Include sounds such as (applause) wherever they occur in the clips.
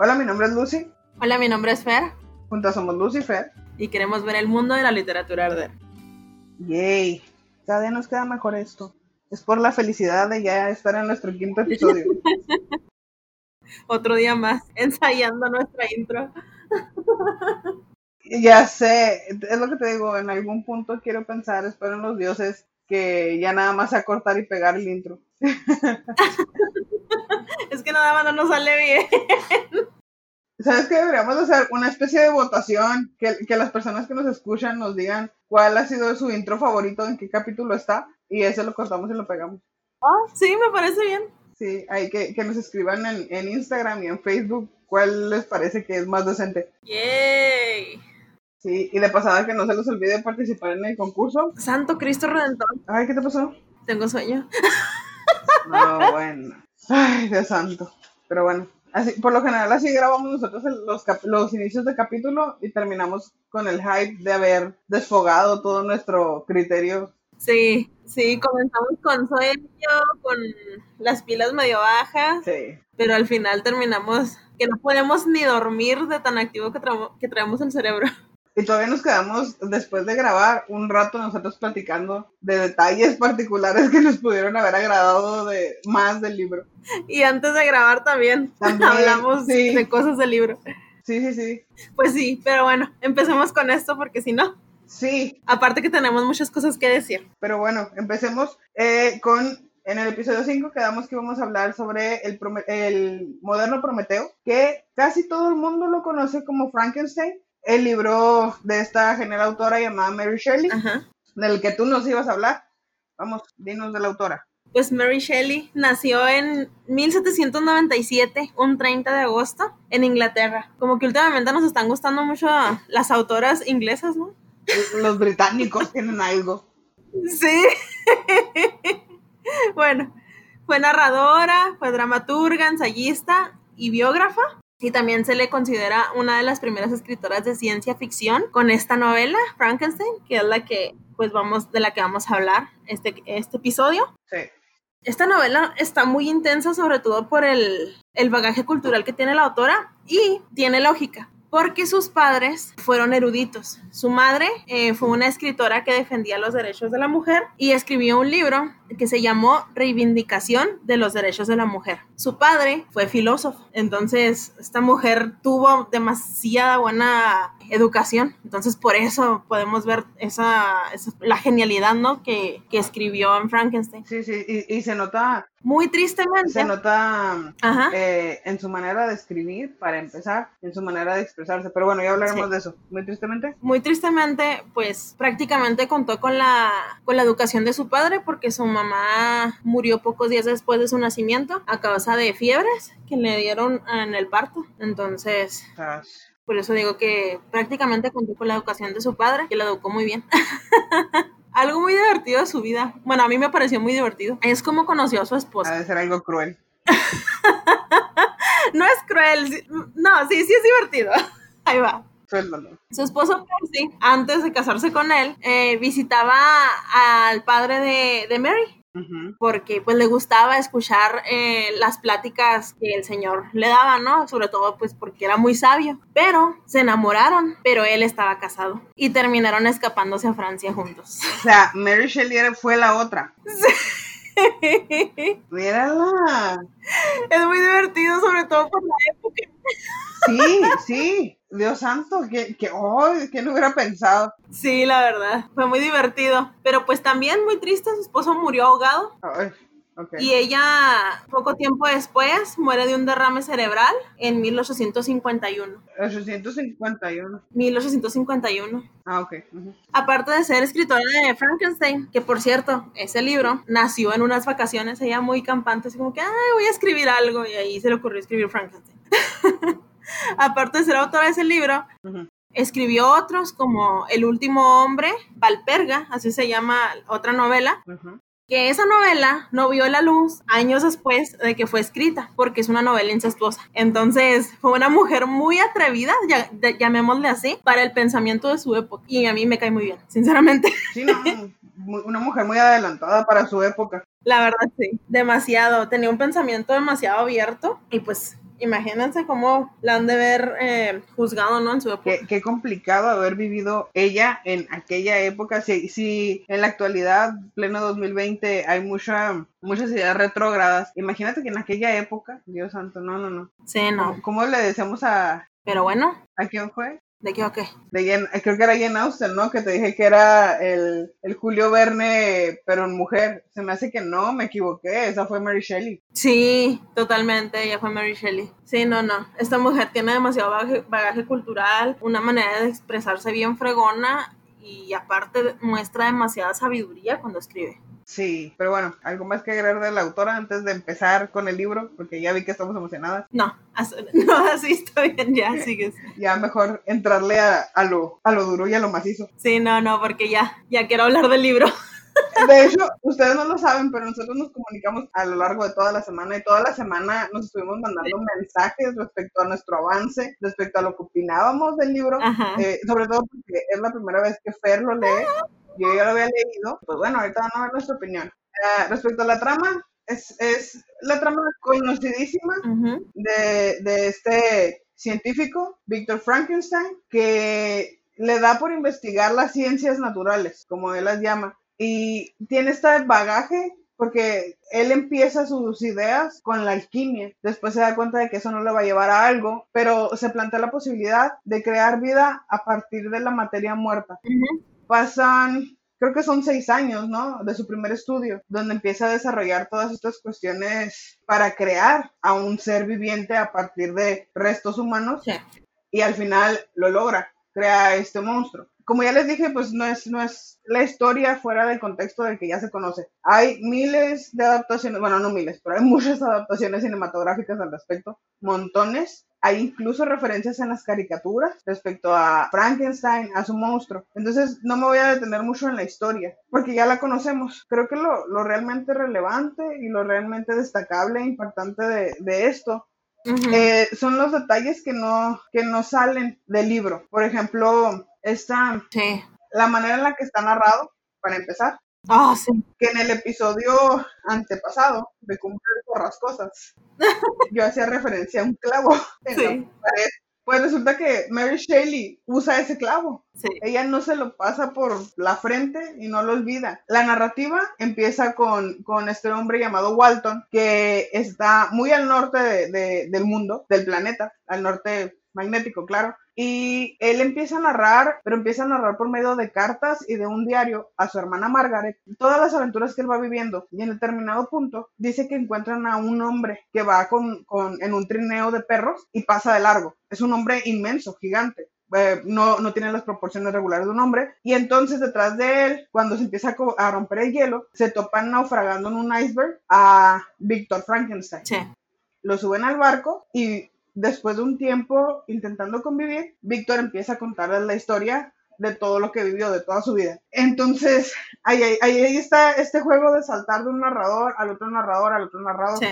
Hola, mi nombre es Lucy. Hola, mi nombre es Fer. Juntas somos Lucy y Fer. Y queremos ver el mundo de la literatura arder. Yay. Cada día nos queda mejor esto. Es por la felicidad de ya estar en nuestro quinto episodio. (laughs) Otro día más ensayando nuestra intro. (laughs) ya sé, es lo que te digo, en algún punto quiero pensar, espero en los dioses, que ya nada más a cortar y pegar el intro. (laughs) es que nada más no nos sale bien. ¿Sabes qué? Deberíamos hacer una especie de votación, que, que, las personas que nos escuchan nos digan cuál ha sido su intro favorito, en qué capítulo está, y ese lo cortamos y lo pegamos. Ah, sí, me parece bien. Sí, hay que, que nos escriban en, en, Instagram y en Facebook cuál les parece que es más decente. ¡Yay! Sí, y de pasada que no se les olvide participar en el concurso. Santo Cristo Redentor. Ay, ¿qué te pasó? Tengo sueño. (laughs) No, bueno. Ay, Dios santo. Pero bueno, así, por lo general así grabamos nosotros los, los inicios de capítulo y terminamos con el hype de haber desfogado todo nuestro criterio. Sí, sí, comenzamos con sueño, con las pilas medio bajas. Sí. Pero al final terminamos que no podemos ni dormir de tan activo que, tra que traemos el cerebro. Y todavía nos quedamos, después de grabar, un rato nosotros platicando de detalles particulares que nos pudieron haber agradado de más del libro. Y antes de grabar también, (laughs) También, hablamos sí. de cosas del libro. Sí, sí, sí. Pues sí, pero bueno, empecemos con esto porque si no, Sí, aparte que tenemos muchas cosas que decir. pero bueno, empecemos eh, con... En el episodio 5 quedamos que íbamos a hablar sobre el, el moderno Prometeo, que casi todo el mundo lo conoce como Frankenstein, el libro de esta genial autora llamada Mary Shelley, Ajá. del que tú nos ibas a hablar. Vamos, dinos de la autora. Pues Mary Shelley nació en 1797, un 30 de agosto, en Inglaterra. Como que últimamente nos están gustando mucho las autoras inglesas, ¿no? Los británicos (laughs) tienen algo. Sí. (laughs) bueno, fue narradora, fue dramaturga, ensayista y biógrafa. Y también se le considera una de las primeras escritoras de ciencia ficción con esta novela, Frankenstein, que es la que, pues vamos, de la que vamos a hablar este, este episodio. Sí. Esta novela está muy intensa, sobre todo por el, el bagaje cultural que tiene la autora y tiene lógica, porque sus padres fueron eruditos. Su madre eh, fue una escritora que defendía los derechos de la mujer y escribió un libro que se llamó Reivindicación de los Derechos de la Mujer. Su padre fue filósofo, entonces esta mujer tuvo demasiada buena educación, entonces por eso podemos ver esa, esa- la genialidad, ¿no? Que, que escribió en Frankenstein. Sí, sí, y, y se nota, Muy tristemente. se nota Ajá. eh, en su manera de escribir, para empezar, en su manera de expresarse. Pero bueno, ya hablaremos Sí. de eso. Muy tristemente. Muy tristemente, pues prácticamente contó con la, con la educación de su padre porque su mamá murió pocos días después de su nacimiento a causa de fiebres que le dieron en el parto. Entonces, sea, por eso digo que prácticamente contó con la educación de su padre, que la educó muy bien. (laughs) Algo muy divertido de su vida. Bueno, a mí me pareció muy divertido. Es como conoció a su esposa. de ser algo cruel. (laughs) No es cruel. No, sí, sí es divertido. (laughs) Ahí va. Suéltalo. Su esposo Percy, antes de casarse con él, eh, visitaba al padre de, de Mary Porque pues le gustaba escuchar eh, las pláticas que el señor le daba, ¿no? Sobre todo pues porque era muy sabio. Pero se enamoraron, pero él estaba casado y terminaron escapándose a Francia juntos. O sea, Mary Shelley fue la otra. (laughs) Mírala. es muy divertido, sobre todo por la época. Sí, sí. Dios santo, que, que, oh, que no hubiera pensado. Sí, la verdad, fue muy divertido. Pero pues también muy triste, su esposo murió ahogado. Ay, ok. Y ella, poco tiempo después, muere de un derrame cerebral en 1851. 851. 1851. Ah, ok. ujú. Aparte de ser escritora de Frankenstein, que por cierto, ese libro nació en unas vacaciones, ella muy campante, así como que, ay, voy a escribir algo, y ahí se le ocurrió escribir Frankenstein. (laughs) (laughs) Aparte de ser autora de ese libro, escribió otros como El último hombre, Valperga, así se llama otra novela, que esa novela no vio la luz años después de que fue escrita, porque es una novela incestuosa. Entonces, fue una mujer muy atrevida, ya- de- llamémosle así, para el pensamiento de su época. Y a mí me cae muy bien, sinceramente. (laughs) Sí, no, una mujer muy adelantada para su época. La verdad, sí, demasiado. Tenía un pensamiento demasiado abierto y pues imagínense cómo la han de ver eh, juzgado, ¿no? En su época. Qué, complicado haber vivido ella en aquella época. Si, si en la actualidad, pleno 2020, hay mucha, muchas ideas retrógradas, imagínate que en aquella época, Dios santo, no, no, no. Sí, no. ¿Cómo, le decíamos a... Pero bueno. ¿A quién fue? ¿De qué o qué? De creo que era Jane Austen, ¿no? Que te dije que era el, el, Julio Verne, pero en mujer. Se me hace que no, me equivoqué. Esa fue Mary Shelley. Sí, totalmente. Ella fue Mary Shelley. Sí, no, no. Esta mujer tiene demasiado bagaje, bagaje cultural, una manera de expresarse bien fregona y aparte muestra demasiada sabiduría cuando escribe. Sí, pero bueno, ¿algo más que agregar de la autora antes de empezar con el libro? Porque ya vi que estamos emocionadas. No, (laughs) no así estoy bien, ya sigues. ya mejor entrarle a, a, lo, a lo duro y a lo macizo. Sí, no, no, porque ya, ya quiero hablar del libro. De hecho, ustedes no lo saben, pero nosotros nos comunicamos a lo largo de toda la semana y toda la semana nos estuvimos mandando mensajes respecto a nuestro avance, respecto a lo que opinábamos del libro, eh, sobre todo porque es la primera vez que Fer lo lee. Yo ya lo había leído, pues bueno, ahorita vamos a ver nuestra opinión. Uh, respecto a la trama, es, es la trama conocidísima de, de este científico, Víctor Frankenstein, que le da por investigar las ciencias naturales, como él las llama, y tiene este bagaje porque él empieza sus ideas con la alquimia, después se da cuenta de que eso no le va a llevar a algo, pero se plantea la posibilidad de crear vida a partir de la materia muerta pasan, creo que son seis años, ¿no? De su primer estudio, donde empieza a desarrollar todas estas cuestiones para crear a un ser viviente a partir de restos humanos. Y al final lo logra, crea este monstruo. Como ya les dije, pues no es, no es la historia fuera del contexto del que ya se conoce. Hay miles de adaptaciones, bueno, no miles, pero hay muchas (laughs) adaptaciones cinematográficas al respecto, montones hay incluso referencias en las caricaturas respecto a Frankenstein, a su monstruo. Entonces no me voy a detener mucho en la historia, porque ya la conocemos. Creo que lo, realmente relevante y lo realmente destacable e impactante de, esto eh, son los detalles que no, que no salen del libro. Por ejemplo, esta, la manera en la que está narrado, para empezar. Ah, sí. Que en el episodio antepasado de Cumplir cosas (laughs) yo hacía referencia a un clavo en la pared. Pues resulta que Mary Shelley usa ese clavo. Ella no se lo pasa por la frente y no lo olvida. La narrativa empieza con, con este hombre llamado Walton, que está muy al norte del mundo, del planeta, al norte magnético, claro. Y él empieza a narrar, pero empieza a narrar por medio de cartas y de un diario a su hermana Margaret todas las aventuras que él va viviendo. Y en determinado punto dice que encuentran a un hombre que va con, con en un trineo de perros y pasa de largo. Es un hombre inmenso, gigante. Eh, no, no tiene las proporciones regulares de un hombre. Y entonces detrás de él, cuando se empieza a, romper el hielo, se topan naufragando en un iceberg a Víctor Frankenstein. Lo suben al barco y después de un tiempo intentando convivir, Víctor empieza a contarles la historia de todo lo que vivió, de toda su vida. Entonces, ahí, ahí, está este juego de saltar de un narrador al otro narrador, al otro narrador.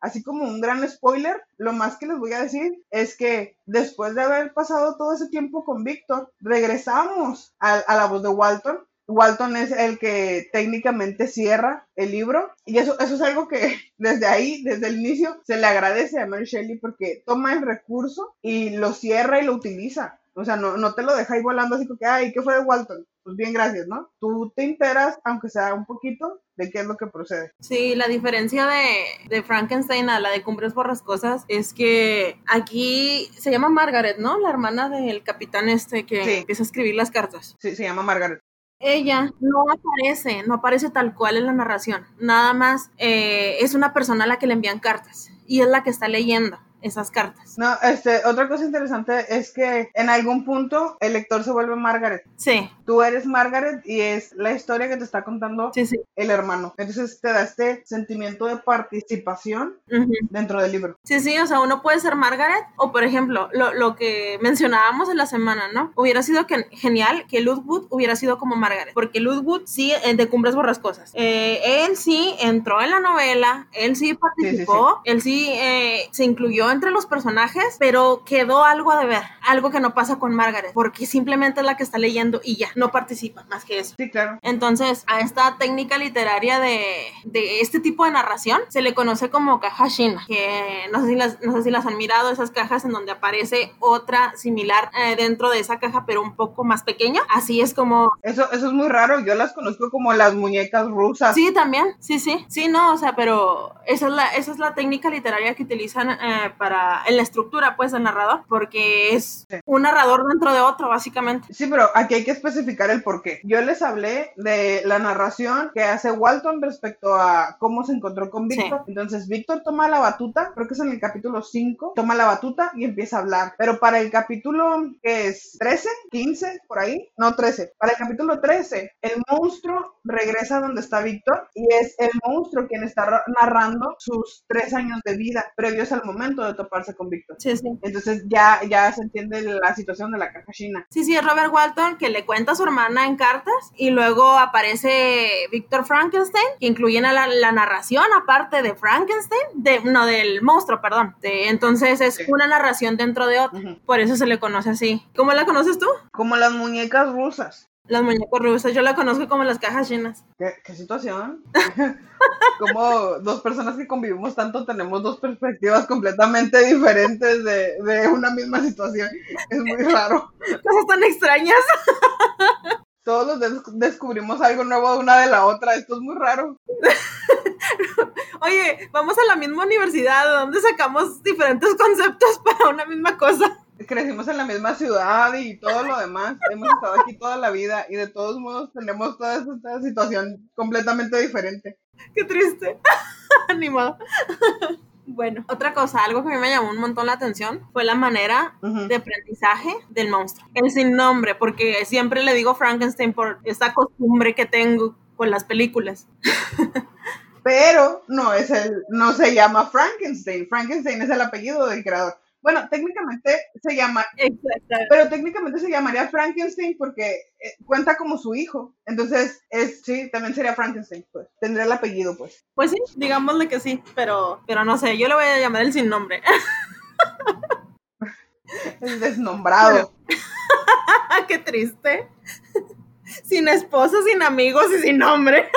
Así como un gran spoiler, lo más que les voy a decir es que después de haber pasado todo ese tiempo con Víctor, regresamos a, a la voz de Walton Walton es el que técnicamente cierra el libro y eso, eso es algo que (laughs) desde ahí, desde el inicio, se le agradece a Mary Shelley porque toma el recurso y lo cierra y lo utiliza. O sea, no, no te lo deja ahí volando así como que, ay, ¿qué fue de Walton? Pues bien, gracias, ¿no? Tú te enteras, aunque sea un poquito, de qué es lo que procede. Sí, la diferencia de, de Frankenstein a la de Cumbres Borrascosas es que aquí se llama Margaret, ¿no? La hermana del capitán este que empieza a escribir las cartas. Sí, se llama Margaret ella no aparece, no aparece tal cual en la narración. Nada más eh, es una persona a la que le envían cartas y es la que está leyendo esas cartas. No, este, otra cosa interesante es que en algún punto el lector se vuelve Margaret. Sí. Tú eres Margaret y es la historia que te está contando el hermano. Entonces te da este sentimiento de participación dentro del libro. Sí, sí, o sea, uno puede ser Margaret o, por ejemplo, lo, lo que mencionábamos en la semana, ¿no? Hubiera sido que, genial que Ludwood hubiera sido como Margaret, porque Ludwood sí, de Cumbres Borrascosas, eh, él sí entró en la novela, él sí participó, él sí eh, se incluyó entre los personajes, pero quedó algo a deber, algo que no pasa con Margaret, porque simplemente es la que está leyendo y ya. No participa más que eso. Sí, claro. Entonces, a esta técnica literaria de, de este tipo de narración se le conoce como caja china, que no sé si las, no sé si las han mirado, esas cajas en donde aparece otra similar eh, dentro de esa caja, pero un poco más pequeña. Así es como... Eso, eso es muy raro, yo las conozco como las muñecas rusas. Sí, también, sí, sí. Sí, no, o sea, pero esa es la, esa es la técnica literaria que utilizan eh, para, en la estructura, pues, del narrador, porque es Sí. un narrador dentro de otro, básicamente. Sí, pero aquí hay que especificar el porqué. Yo les hablé de la narración que hace Walton respecto a cómo se encontró con Sí. Víctor. Entonces, Víctor toma la batuta, creo que es en el capítulo 5, toma la batuta y empieza a hablar. Pero para el capítulo, que es 13, 15, por ahí, no 13, para el capítulo 13, el monstruo regresa donde está Víctor y es el monstruo quien está ra- narrando sus tres años de vida previos al momento de toparse con Víctor. Sí, sí. Entonces ya, ya se entiende la situación de la caja china. Sí, sí, es Robert Walton que le cuenta a su hermana en cartas y luego aparece Víctor Frankenstein, que incluye la, la narración aparte de Frankenstein, de, no, del monstruo, perdón. De- entonces es Sí. una narración dentro de otra. Por eso se le conoce así. ¿Cómo la conoces tú? Como las muñecas rusas. Las muñecas rusas. Yo la conozco como las cajas chinas. ¿Qué, qué situación? (laughs) Como dos personas que convivimos tanto tenemos dos perspectivas completamente diferentes de, de una misma situación. Es muy raro. Cosas tan extrañas. Todos los des- descubrimos algo nuevo de una de la otra. Esto es muy raro. Oye, vamos a la misma universidad, ¿de dónde sacamos diferentes conceptos para una misma cosa? Crecimos en la misma ciudad y todo lo demás. Hemos estado aquí toda la vida y de todos modos tenemos toda esta situación completamente diferente. Qué triste. (laughs) Ni modo. Bueno, otra cosa, algo que a mí me llamó un montón la atención fue la manera de aprendizaje del monstruo. El sin nombre, porque siempre le digo Frankenstein por esa costumbre que tengo con las películas. (laughs) pero no es el, no se llama Frankenstein. Frankenstein es el apellido del creador. Bueno, técnicamente se llama, pero técnicamente se llamaría Frankenstein porque eh, cuenta como su hijo. Entonces, es, sí, también sería Frankenstein, pues. Tendría el apellido, pues. Pues sí, digámosle que sí, pero, pero no sé, yo le voy a llamar el sin nombre. (laughs) El desnombrado. (laughs) Qué triste. Sin esposa, sin amigos y sin nombre.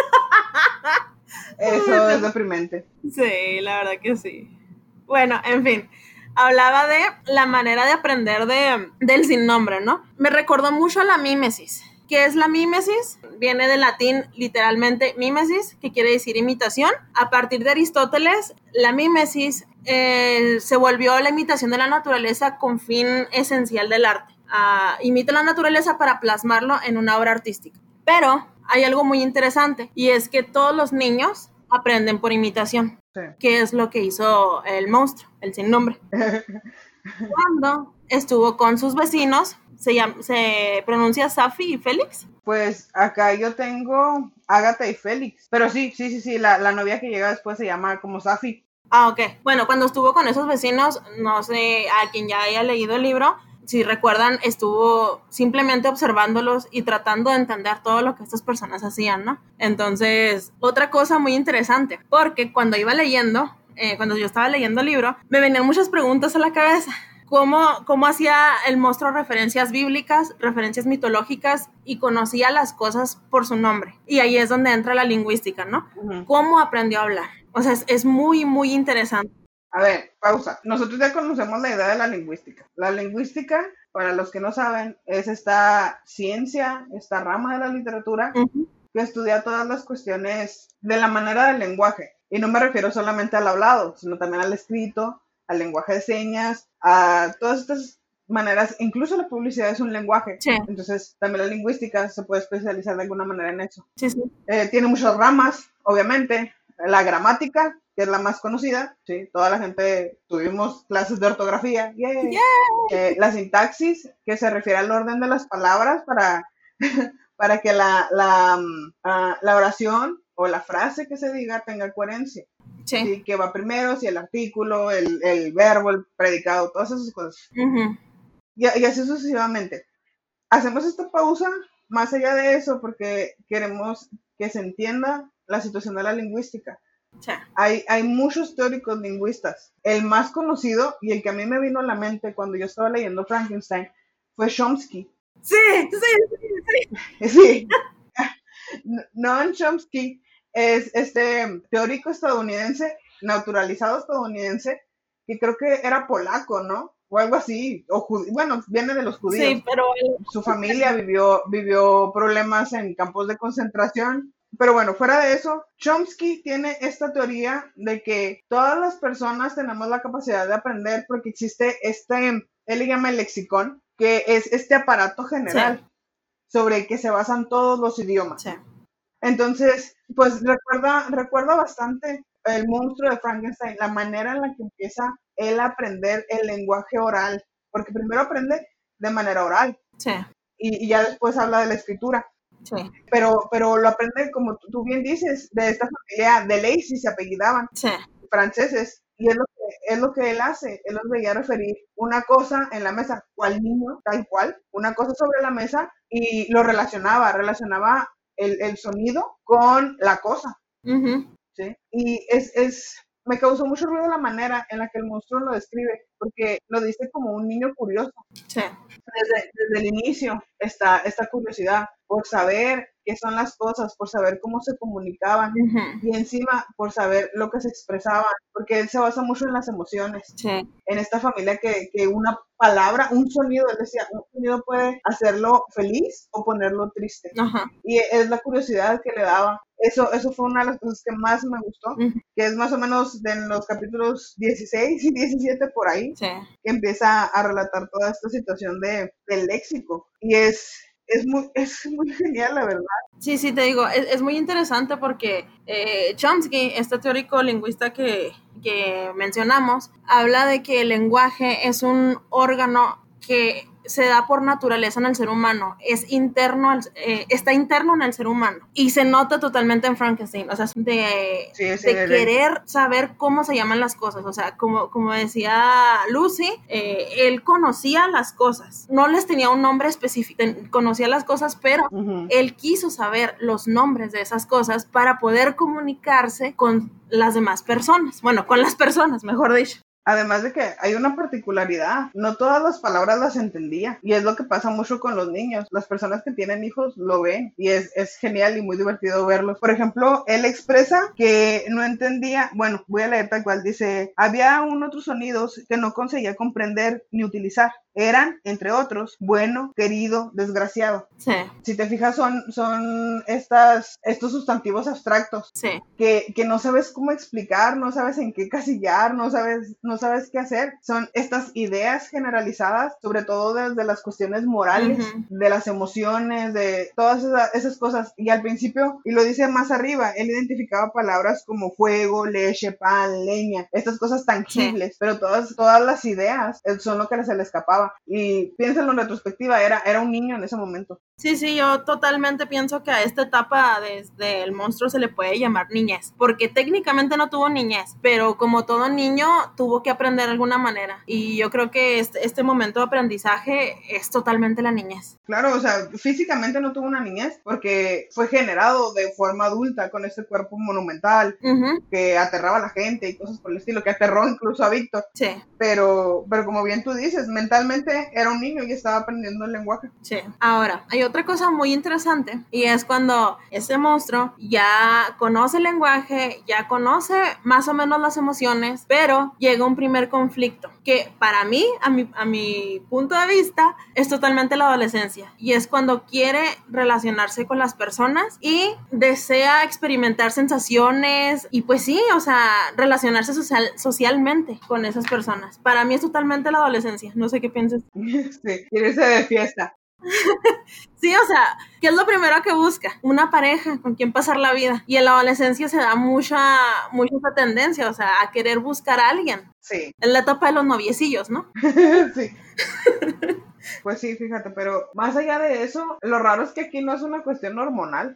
Eso (laughs) es deprimente. Sí, la verdad que sí. Bueno, en fin, hablaba de la manera de aprender de, del sin nombre, ¿no? Me recordó mucho a la mímesis. ¿Qué es la mímesis? Viene del latín literalmente mímesis, que quiere decir imitación. A partir de Aristóteles, la mímesis eh, se volvió la imitación de la naturaleza con fin esencial del arte. Ah, imita la naturaleza para plasmarlo en una obra artística. Pero hay algo muy interesante y es que todos los niños aprenden por imitación Sí. que es lo que hizo el monstruo, el sin nombre. (laughs) Cuando estuvo con sus vecinos, se, llama, se pronuncia Safi y Félix. Pues acá yo tengo Ágata y Félix. Pero sí, sí, sí, sí, la, la novia que llega después se llama como Safi. Ah, ok. Bueno, cuando estuvo con esos vecinos, no sé, a quien ya haya leído el libro, si recuerdan, estuvo simplemente observándolos y tratando de entender todo lo que estas personas hacían, ¿no? Entonces, otra cosa muy interesante, porque cuando iba leyendo, eh, cuando yo estaba leyendo el libro, me venían muchas preguntas a la cabeza. ¿Cómo, ¿Cómo hacía el monstruo referencias bíblicas, referencias mitológicas y conocía las cosas por su nombre? Y ahí es donde entra la lingüística, ¿no? ¿Cómo aprendió a hablar? O sea, es, es muy, muy interesante. A ver, pausa. Nosotros ya conocemos la idea de la lingüística. La lingüística, para los que no saben, es esta ciencia, esta rama de la literatura Ujú. que estudia todas las cuestiones de la manera del lenguaje. Y no me refiero solamente al hablado, sino también al escrito, al lenguaje de señas, a todas estas maneras, incluso la publicidad es un lenguaje. Sí. Entonces, también la lingüística se puede especializar de alguna manera en eso. Sí, sí. Eh, tiene muchas ramas, obviamente. La gramática, que es la más conocida, ¿sí? Toda la gente tuvimos clases de ortografía. ¡yay! Eh, la sintaxis, que se refiere al orden de las palabras para, (laughs) para que la, la, ah, la oración o la frase que se diga tenga coherencia. Sí. ¿sí? Que va primero, si el artículo, el, el verbo, el predicado, todas esas cosas. Y, y así sucesivamente. Hacemos esta pausa más allá de eso porque queremos que se entienda la situación de la lingüística. Sí. Hay, hay muchos teóricos lingüistas. El más conocido y el que a mí me vino a la mente cuando yo estaba leyendo Frankenstein fue Chomsky. Sí, sí, sí. Sí. (laughs) Noam Chomsky es este teórico estadounidense, naturalizado estadounidense, que creo que era polaco, ¿no? O algo así, o bueno, viene de los judíos. Sí, pero su familia (laughs) vivió, vivió problemas en campos de concentración. Pero bueno, fuera de eso, Chomsky tiene esta teoría de que todas las personas tenemos la capacidad de aprender porque existe este, él le llama el lexicón, que es este aparato general sobre el que se basan todos los idiomas. Sí. Entonces, pues recuerda, recuerda bastante el monstruo de Frankenstein, la manera en la que empieza él a aprender el lenguaje oral, porque primero aprende de manera oral. Sí. Y, ya después habla de la escritura. Sí. Pero, pero lo aprende, como tú, bien dices, de esta familia de Lacey, se apellidaban, sí. franceses, y es lo, que, es lo que él hace, él los veía referir una cosa en la mesa, cual niño, tal cual, una cosa sobre la mesa, y lo relacionaba, relacionaba el, el sonido con la cosa. ¿sí? Y es, es, me causó mucho ruido la manera en la que el monstruo lo describe, porque lo dice como un niño curioso. Sí. Desde, desde, el inicio, esta, esta curiosidad por saber qué son las cosas, por saber cómo se comunicaban y encima por saber lo que se expresaban, porque él se basa mucho en las emociones. Sí. En esta familia que, que, una palabra, un sonido, él decía, un sonido puede hacerlo feliz o ponerlo triste. Ajá. Y es la curiosidad que le daba. Eso, eso fue una de las cosas que más me gustó, que es más o menos de los capítulos 16 y 17 por ahí, sí. que empieza a relatar toda esta situación de, del léxico. Y es, es muy, (laughs) es muy genial, la verdad. Sí, sí, te digo, es, es muy interesante porque eh, Chomsky, este teórico lingüista que, que mencionamos, habla de que el lenguaje es un órgano que se da por naturaleza en el ser humano, es interno, al, eh, está interno en el ser humano y se nota totalmente en Frankenstein, o sea, de, Sí, sí, de querer saber cómo se llaman las cosas, o sea, como, como decía Lucy, eh, él conocía las cosas, no les tenía un nombre específico, conocía las cosas, pero Ujú. él quiso saber los nombres de esas cosas para poder comunicarse con las demás personas, bueno, con las personas, mejor dicho. Además de que hay una particularidad, no todas las palabras las entendía y es lo que pasa mucho con los niños. Las personas que tienen hijos lo ven y es, es genial y muy divertido verlos. Por ejemplo, él expresa que no entendía, bueno, voy a leer tal cual, dice, había un otros sonidos que no conseguía comprender ni utilizar. Eran, entre otros, bueno, querido, desgraciado. Sí, Si te fijas, son, son estas, estos sustantivos abstractos sí, que, que no sabes cómo explicar, no sabes en qué casillar, no sabes, no sabes qué hacer. Son estas ideas generalizadas, sobre todo desde las cuestiones morales, de las emociones, de todas esa- esas cosas. Y al principio, y lo dice más arriba, él identificaba palabras como fuego, leche, pan, leña, estas cosas tangibles, pero todas, todas las ideas eh, son lo que se le escapaba. Y piénsalo en retrospectiva, era, era un niño en ese momento. Sí, sí, yo totalmente pienso que a esta etapa desde el monstruo se le puede llamar niñez, porque técnicamente no tuvo niñez, pero como todo niño tuvo que aprender de alguna manera. Y yo creo que este, este momento de aprendizaje es totalmente la niñez. Claro, o sea, físicamente no tuvo una niñez porque fue generado de forma adulta con este cuerpo monumental que aterraba a la gente y cosas por el estilo, que aterró incluso a Víctor. Sí, Pero, pero como bien tú dices, mentalmente era un niño y estaba aprendiendo el lenguaje. sí. Ahora, hay otra cosa muy interesante y es cuando este monstruo ya conoce el lenguaje, ya conoce más o menos las emociones, pero llega un primer conflicto que para mí, a mi, a mi punto de vista, es totalmente la adolescencia y es cuando quiere relacionarse con las personas y desea experimentar sensaciones y pues sí, o sea, relacionarse social, socialmente con esas personas. Para mí es totalmente la adolescencia, no sé qué piensas. (laughs) Sí, irse de fiesta. Sí, o sea, ¿qué es lo primero que busca? Una pareja con quien pasar la vida. Y en la adolescencia se da mucha, mucha tendencia, o sea, a querer buscar a alguien. Sí, En la etapa de los noviecillos, ¿no? (laughs) sí. (laughs) Pues sí, fíjate, pero más allá de eso, lo raro es que aquí no es una cuestión hormonal.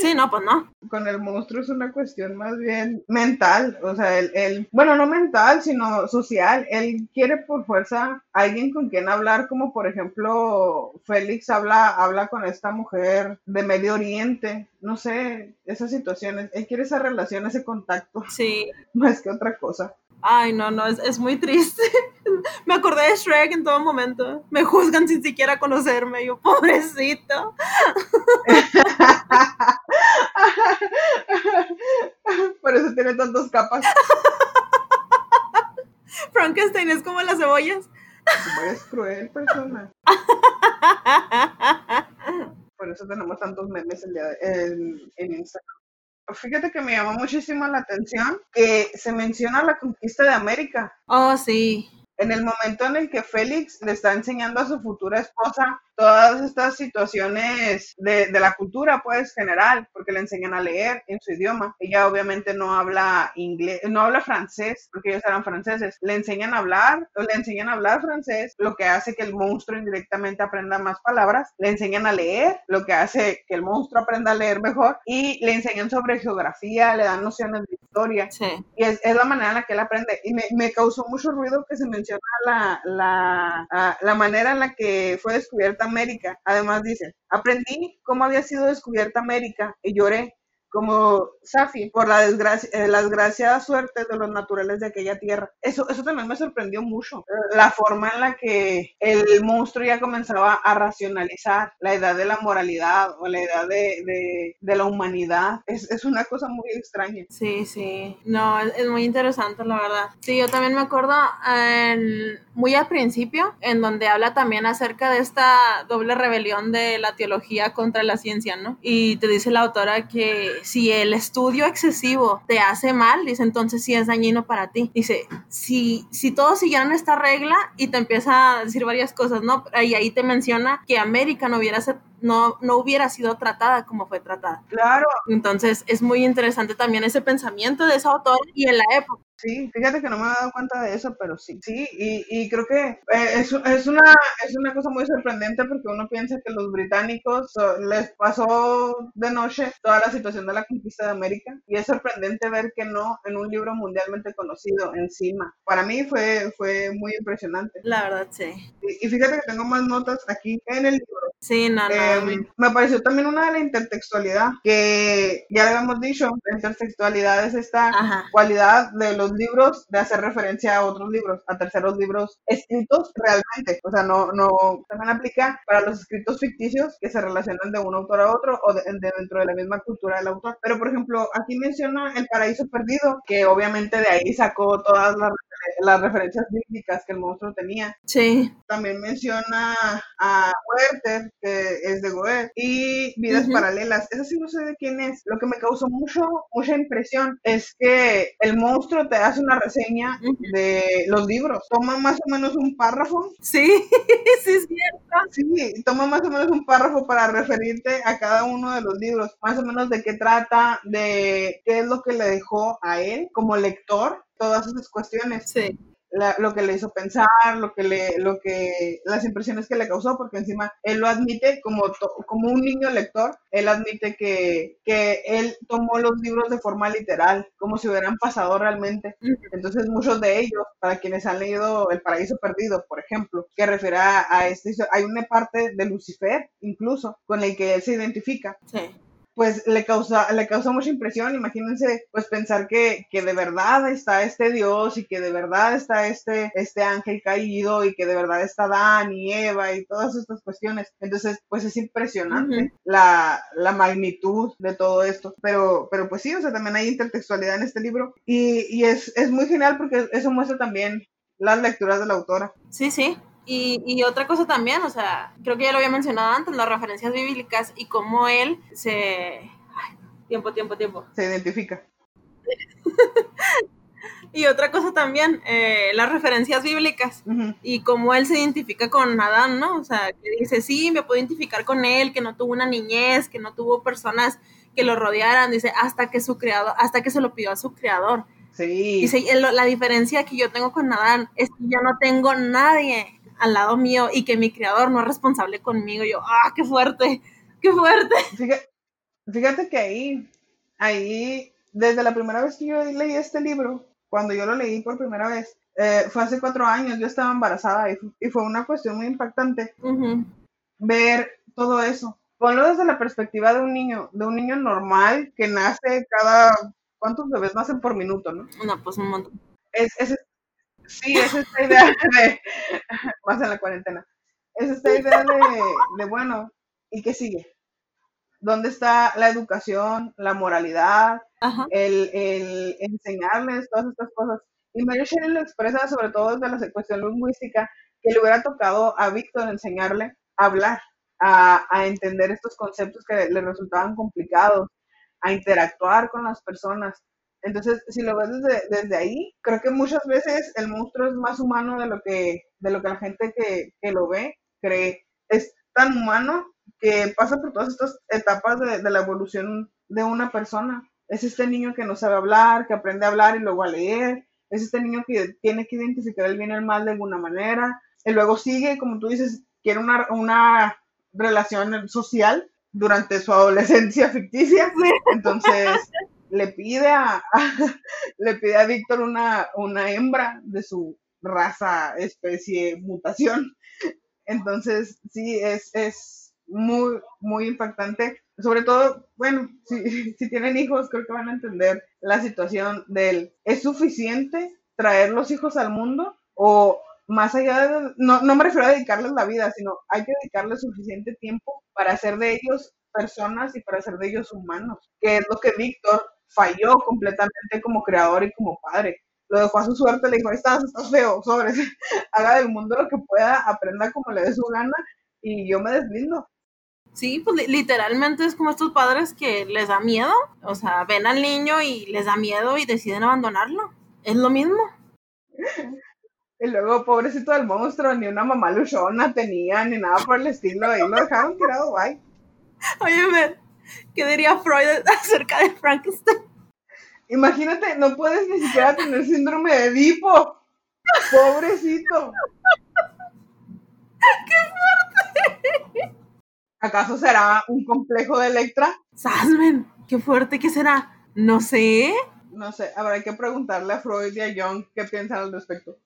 Sí, no, pues no. Con el monstruo es una cuestión más bien mental, o sea, él, él- bueno, no mental, sino social. Él quiere por fuerza alguien con quien hablar, como por ejemplo Félix habla, habla con esta mujer de Medio Oriente, no sé, esas situaciones. Él quiere esa relación, ese contacto, Sí. (laughs) más que otra cosa. Ay, no, no, es, es muy triste. (laughs) Me acordé de Shrek en todo momento. Me juzgan sin siquiera conocerme. Yo, (laughs) pobrecito. (laughs) Por eso tiene tantas capas. Frankenstein es como las cebollas. Es cruel persona. Por eso tenemos tantos memes en, en Instagram. Fíjate que me llamó muchísimo la atención que se menciona la conquista de América. Oh, sí. En el momento en el que Félix le está enseñando a su futura esposa todas estas situaciones de, de, la cultura, pues, general, porque le enseñan a leer en su idioma. Ella obviamente no habla inglés, no habla francés, porque ellos eran franceses. Le enseñan a hablar, le enseñan a hablar francés, lo que hace que el monstruo indirectamente aprenda más palabras. Le enseñan a leer, lo que hace que el monstruo aprenda a leer mejor. Y le enseñan sobre geografía, le dan nociones de historia. Sí. Y es, es la manera en la que él aprende. Y me, me causó mucho ruido que se menciona la, la, la manera en la que fue descubierta América. Además dice, aprendí cómo había sido descubierta América y lloré como Safi, por la desgracia, eh, la desgraciada suerte de los naturales de aquella tierra. Eso, eso también me sorprendió mucho. La forma en la que el monstruo ya comenzaba a racionalizar la edad de la moralidad o la edad de, de, de la humanidad. Es, es, una cosa muy extraña. Sí, sí. No, es, es, muy interesante, la verdad. Sí, yo también me acuerdo en, muy al principio, en donde habla también acerca de esta doble rebelión de la teología contra la ciencia, ¿no? Y te dice la autora que si el estudio excesivo te hace mal, dice, entonces sí es dañino para ti. Dice, si, si todos siguieran esta regla y te empieza a decir varias cosas, ¿no? Y ahí te menciona que América no hubiera no, no hubiera sido tratada como fue tratada. Claro. Entonces es muy interesante también ese pensamiento de ese autor y en la época. Sí, fíjate que no me he dado cuenta de eso, pero sí. Sí, y, y creo que eh, es, es, una, es una cosa muy sorprendente porque uno piensa que los británicos so, les pasó de noche toda la situación de la conquista de América y es sorprendente ver que no en un libro mundialmente conocido encima. Para mí fue, fue muy impresionante. La verdad, sí. Y, y fíjate que tengo más notas aquí en el libro. Sí, no, no. Eh, me pareció también una de la intertextualidad, que ya le habíamos dicho, la intertextualidad es esta Ajá. cualidad de los libros de hacer referencia a otros libros, a terceros libros escritos realmente. O sea, no, no, también aplica para los escritos ficticios que se relacionan de un autor a otro o de, de dentro de la misma cultura del autor. Pero, por ejemplo, aquí menciona El Paraíso Perdido, que obviamente de ahí sacó todas las, las referencias bíblicas que el monstruo tenía. Sí. También menciona a Werther, que es de Goethe, y Vidas uh -huh. Paralelas. Eso sí no sé de quién es. Lo que me causó mucho, mucha impresión es que el monstruo te hace una reseña uh -huh. de los libros. Toma más o menos un párrafo. Sí, (laughs) sí es cierto. Sí, toma más o menos un párrafo para referirte a cada uno de los libros. Más o menos de qué trata, de qué es lo que le dejó a él como lector todas esas cuestiones. Sí. La, lo que le hizo pensar, lo que le, lo que, las impresiones que le causó, porque encima él lo admite como, to, como un niño lector, él admite que, que él tomó los libros de forma literal, como si hubieran pasado realmente. Entonces muchos de ellos, para quienes han leído El Paraíso Perdido, por ejemplo, que refiere a, este, hay una parte de Lucifer, incluso, con el que él se identifica. Sí pues le causa, le causa mucha impresión. Imagínense, pues pensar que, que, de verdad está este Dios y que de verdad está este, este ángel caído y que de verdad está Adán y Eva y todas estas cuestiones. Entonces, pues es impresionante uh -huh. la, la, magnitud de todo esto. Pero, pero pues sí, o sea, también hay intertextualidad en este libro y, y es, es muy genial porque eso muestra también las lecturas de la autora. Sí, sí, y, y, otra cosa también, o sea, creo que ya lo había mencionado antes, las referencias bíblicas y cómo él se... Ay, tiempo, tiempo, tiempo. Se identifica. (laughs) y otra cosa también, eh, las referencias bíblicas uh -huh. y cómo él se identifica con Adán, ¿no? O sea, que dice, sí, me puedo identificar con él, que no tuvo una niñez, que no tuvo personas que lo rodearan, dice, hasta que su creador, hasta que se lo pidió a su creador. Sí. Dice, la diferencia que yo tengo con Adán es que yo no tengo nadie al lado mío y que mi creador no es responsable conmigo. Yo, ah, qué fuerte, qué fuerte. (laughs) Fíjate, fíjate que ahí, ahí, desde la primera vez que yo leí este libro, cuando yo lo leí por primera vez, eh, fue hace cuatro años, yo estaba embarazada y, y fue una cuestión muy impactante uh -huh. ver todo eso. Ponlo desde la perspectiva de un niño, de un niño normal que nace cada, ¿cuántos bebés nacen por minuto, no? No, pues un montón. Es, es, Sí, es esta idea de, (laughs) más en la cuarentena, es esta idea de, de, bueno, ¿y qué sigue? ¿Dónde está la educación, la moralidad, el, el, enseñarles todas estas cosas? Y Mary Shelley lo expresa sobre todo desde la cuestión lingüística, que le hubiera tocado a Víctor enseñarle a hablar, a, a entender estos conceptos que le resultaban complicados, a interactuar con las personas. Entonces, si lo ves desde, desde, ahí, creo que muchas veces el monstruo es más humano de lo que, de lo que la gente que, que lo ve cree. Es tan humano que pasa por todas estas etapas de, de, la evolución de una persona. Es este niño que no sabe hablar, que aprende a hablar y luego a leer. Es este niño que tiene que identificar el bien y el mal de alguna manera. Y luego sigue, como tú dices, quiere una, una relación social durante su adolescencia ficticia. Entonces le pide a, (laughs) le pide a Víctor una, una hembra de su raza, especie, mutación. Entonces, sí, es, es muy, muy impactante. Sobre todo, bueno, si, (laughs) si tienen hijos, creo que van a entender la situación del, ¿es suficiente traer los hijos al mundo? O más allá de, no, no me refiero a dedicarles la vida, sino hay que dedicarles suficiente tiempo para hacer de ellos personas y para hacer de ellos humanos, que es lo que Víctor falló completamente como creador y como padre. Lo dejó a su suerte, le dijo, estás, estás feo, sobre, (laughs) haga del mundo lo que pueda, aprenda como le dé su gana y yo me deslindo. Sí, pues literalmente es como estos padres que les da miedo, o sea, ven al niño y les da miedo y deciden abandonarlo. Es lo mismo. (laughs) Y luego, pobrecito del monstruo, ni una mamá luchona tenía, ni nada por el estilo, y lo dejaron tirado, bye. Oye, ¿qué diría Freud acerca de Frankenstein? Imagínate, no puedes ni siquiera tener síndrome de Edipo. Pobrecito. ¡Qué fuerte! ¿Acaso será un complejo de Electra? Sasmen, qué fuerte, ¿qué será? No sé. No sé, habrá que preguntarle a Freud y a Jung qué piensan al respecto.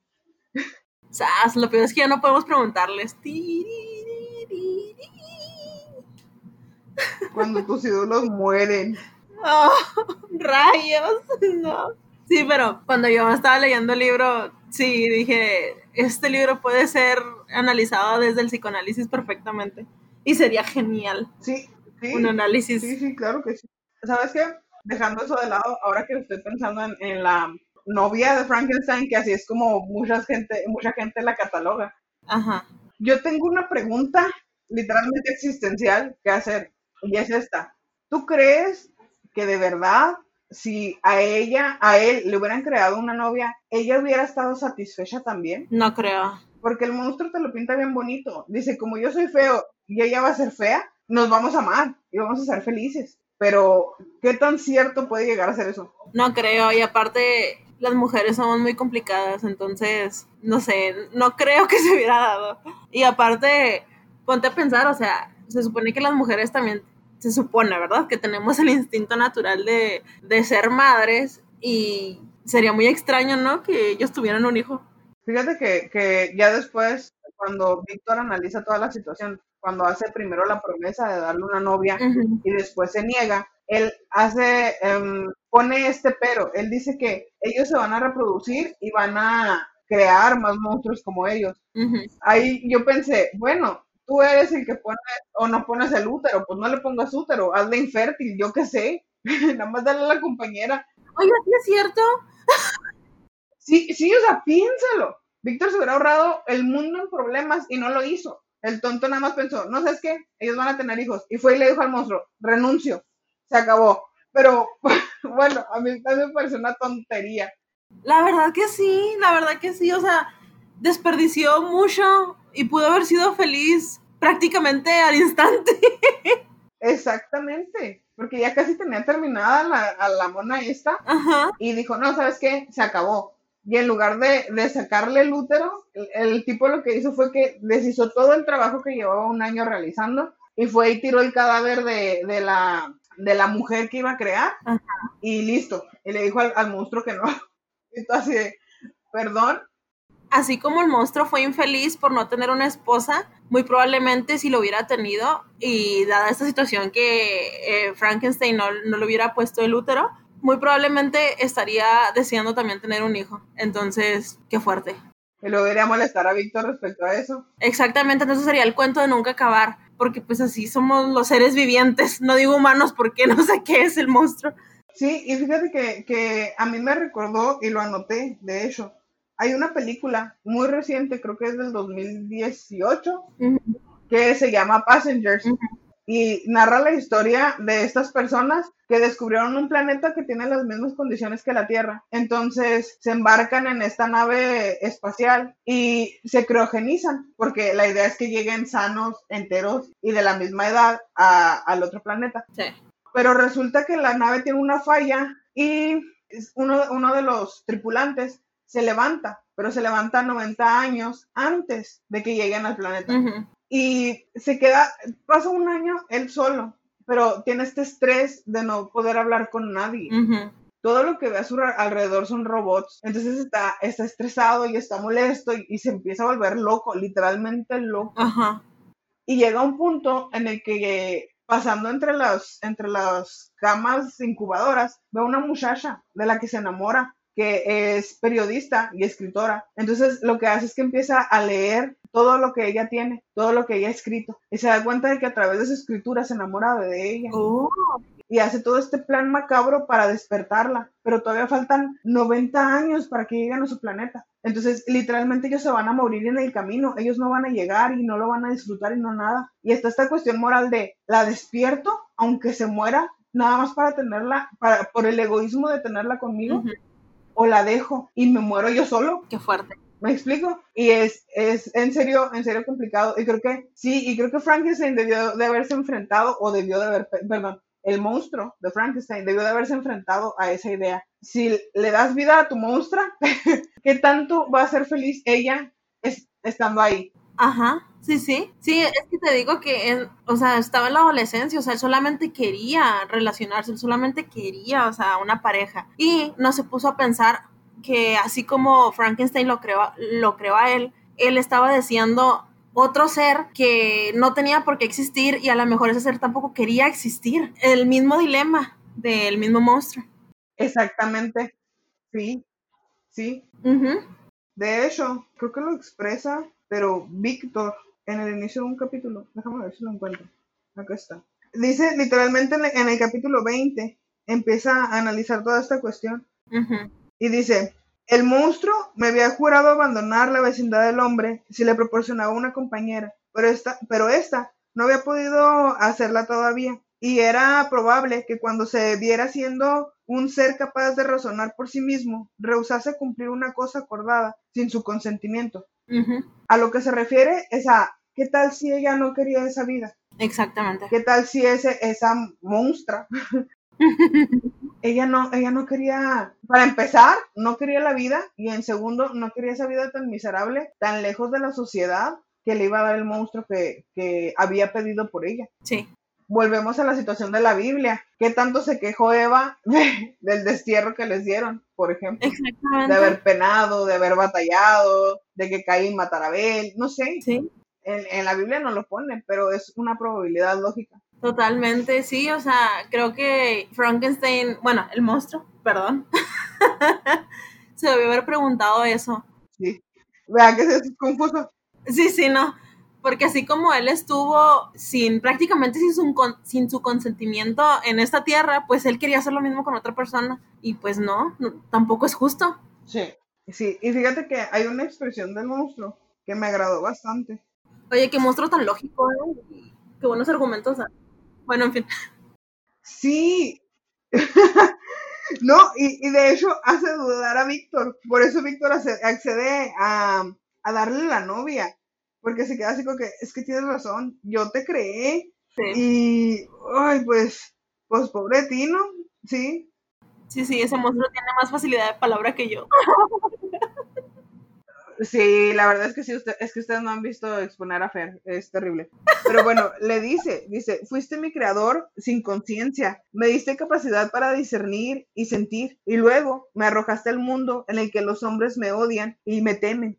Sas, lo peor es que ya no podemos preguntarles. Cuando tus ídolos mueren. Oh, rayos, no. Sí, pero cuando yo estaba leyendo el libro, sí, dije, este libro puede ser analizado desde el psicoanálisis perfectamente. Y sería genial. Sí, sí. Un análisis. Sí, sí, claro que sí. ¿Sabes qué? Dejando eso de lado, ahora que estoy pensando en, en la novia de Frankenstein, que así es como mucha gente, mucha gente la cataloga. Ajá. Yo tengo una pregunta literalmente existencial que hacer, y es esta. ¿Tú crees que de verdad, si a ella, a él le hubieran creado una novia, ella hubiera estado satisfecha también? No creo. Porque el monstruo te lo pinta bien bonito. Dice, como yo soy feo y ella va a ser fea, nos vamos a amar y vamos a ser felices. Pero, ¿qué tan cierto puede llegar a ser eso? No creo, y aparte, las mujeres somos muy complicadas, entonces, no sé, no creo que se hubiera dado. Y aparte, ponte a pensar, o sea, se supone que las mujeres también, se supone, ¿verdad? Que tenemos el instinto natural de, de ser madres y sería muy extraño, ¿no? Que ellos tuvieran un hijo. Fíjate que, que ya después, cuando Víctor analiza toda la situación, cuando hace primero la promesa de darle una novia uh -huh. y después se niega, él hace, um, pone este pero, él dice que ellos se van a reproducir y van a crear más monstruos como ellos. Uh -huh. Ahí yo pensé, bueno, tú eres el que pone o no pones el útero, pues no le pongas útero, hazle infértil, yo qué sé, (laughs) nada más dale a la compañera. Oye, ¿sí es cierto? (laughs) sí, sí, o sea, piénsalo. Víctor se hubiera ahorrado el mundo en problemas y no lo hizo. El tonto nada más pensó, no sabes qué, ellos van a tener hijos. Y fue y le dijo al monstruo, renuncio, se acabó. Pero (laughs) bueno, a mí, a mí me parece una tontería. La verdad que sí, la verdad que sí, o sea, desperdició mucho y pudo haber sido feliz prácticamente al instante. (laughs) Exactamente, porque ya casi tenía terminada la, a la mona esta Ajá. y dijo, no, ¿sabes qué? Se acabó. Y en lugar de, de sacarle el útero, el, el, tipo lo que hizo fue que deshizo todo el trabajo que llevaba un año realizando y fue y tiró el cadáver de, de la, de la mujer que iba a crear Ajá. y listo. Y le dijo al, al monstruo que no. (laughs) Y así de, perdón, así como el monstruo fue infeliz por no tener una esposa, muy probablemente si lo hubiera tenido y dada esta situación que eh, Frankenstein no, no, le hubiera puesto el útero, muy probablemente estaría deseando también tener un hijo. Entonces, qué fuerte. Y luego iría a molestar a Víctor respecto a eso. Exactamente, entonces sería el cuento de nunca acabar, porque pues así somos los seres vivientes, no digo humanos porque no sé qué es el monstruo. Sí, y fíjate que, que a mí me recordó, y lo anoté, de hecho, hay una película muy reciente, creo que es del 2018, que se llama Passengers. Y narra la historia de estas personas que descubrieron un planeta que tiene las mismas condiciones que la Tierra. Entonces se embarcan en esta nave espacial y se criogenizan, porque la idea es que lleguen sanos, enteros y de la misma edad al otro planeta. Sí. Pero resulta que la nave tiene una falla y uno, uno de los tripulantes se levanta, pero se levanta 90 años antes de que lleguen al planeta. Y se queda, pasa un año él solo, pero tiene este estrés de no poder hablar con nadie. Todo lo que ve a su alrededor son robots. Entonces está, está estresado y está molesto y, se empieza a volver loco, literalmente loco. Y llega un punto en el que pasando entre las, entre las camas incubadoras, ve a una muchacha de la que se enamora que es periodista y escritora. Entonces lo que hace es que empieza a leer todo lo que ella tiene, todo lo que ella ha escrito. Y se da cuenta de que a través de su escritura se enamora de ella. Oh. Y hace todo este plan macabro para despertarla. Pero todavía faltan 90 años para que lleguen a su planeta. Entonces, literalmente ellos se van a morir en el camino. Ellos no van a llegar y no lo van a disfrutar y no nada. Y está esta cuestión moral de, la despierto, aunque se muera, nada más para tenerla, para, por el egoísmo de tenerla conmigo o la dejo y me muero yo solo. Qué fuerte. ¿Me explico? Y es, es en serio, en serio complicado. Y creo que sí, y creo que Frankenstein debió de haberse enfrentado, o debió de haber, perdón, el monstruo de Frankenstein debió de haberse enfrentado a esa idea. Si le das vida a tu monstrua, (laughs) ¿qué tanto va a ser feliz ella estando ahí? Ajá, sí, sí. Sí, es que te digo que, o sea, estaba en la adolescencia, o sea, él solamente quería relacionarse, él solamente quería, o sea, una pareja. Y no se puso a pensar que así como Frankenstein lo creó, lo creó a él, él estaba deseando otro ser que no tenía por qué existir y a lo mejor ese ser tampoco quería existir. El mismo dilema del mismo monstruo. Exactamente, sí, sí. De hecho, creo que lo expresa pero Víctor, en el inicio de un capítulo, déjame ver si lo encuentro. Acá está. Dice literalmente en el, capítulo 20, empieza a analizar toda esta cuestión. Y dice, el monstruo me había jurado abandonar la vecindad del hombre si le proporcionaba una compañera, pero esta, pero esta no había podido hacerla todavía. Y era probable que cuando se viera siendo un ser capaz de razonar por sí mismo, rehusase cumplir una cosa acordada sin su consentimiento. A lo que se refiere es a qué tal si ella no quería esa vida. Exactamente. ¿Qué tal si ese, esa monstrua (laughs) ella no, ella no quería, para empezar, no quería la vida y en segundo, no quería esa vida tan miserable, tan lejos de la sociedad que le iba a dar el monstruo que, que había pedido por ella. Sí volvemos a la situación de la Biblia. ¿Qué tanto se quejó Eva (laughs) del destierro que les dieron, por ejemplo? Exactamente. De haber penado, de haber batallado, de que Caín matara a Abel, no sé. Sí. En, la Biblia no lo ponen, pero es una probabilidad lógica. Totalmente, sí, o sea, creo que Frankenstein, bueno, el monstruo, perdón, (laughs) se debió haber preguntado eso. Sí, vea que es confuso. Sí, sí, no porque así como él estuvo sin prácticamente sin su, sin su consentimiento en esta tierra, pues él quería hacer lo mismo con otra persona y pues no, tampoco es justo. Sí, sí, y fíjate que hay una expresión del monstruo que me agradó bastante. Oye, qué monstruo tan lógico, ¿eh? Qué buenos argumentos. Bueno, en fin. Sí. (laughs) no, y, de hecho hace dudar a Víctor. Por eso Víctor accede a, a darle la novia porque se queda así como que, es que tienes razón, yo te creé. Y, ay, pues, pues pobre de ti, ¿no? Sí. Sí, sí, ese monstruo tiene más facilidad de palabra que yo. (laughs) Sí, la verdad es que sí, usted, es que ustedes no han visto exponer a Fer, es terrible. Pero bueno, (laughs) le dice, dice, fuiste mi creador sin conciencia, me diste capacidad para discernir y sentir, y luego me arrojaste al mundo en el que los hombres me odian y me temen.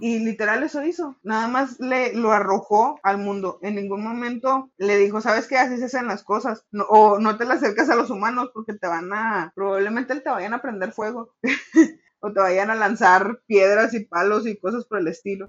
Y literal eso hizo, nada más le lo arrojó al mundo, en ningún momento le dijo, ¿sabes qué? Así se hacen las cosas, o no te le acercas a los humanos porque te van a, probablemente te vayan a prender fuego. (laughs) o te vayan a lanzar piedras y palos y cosas por el estilo.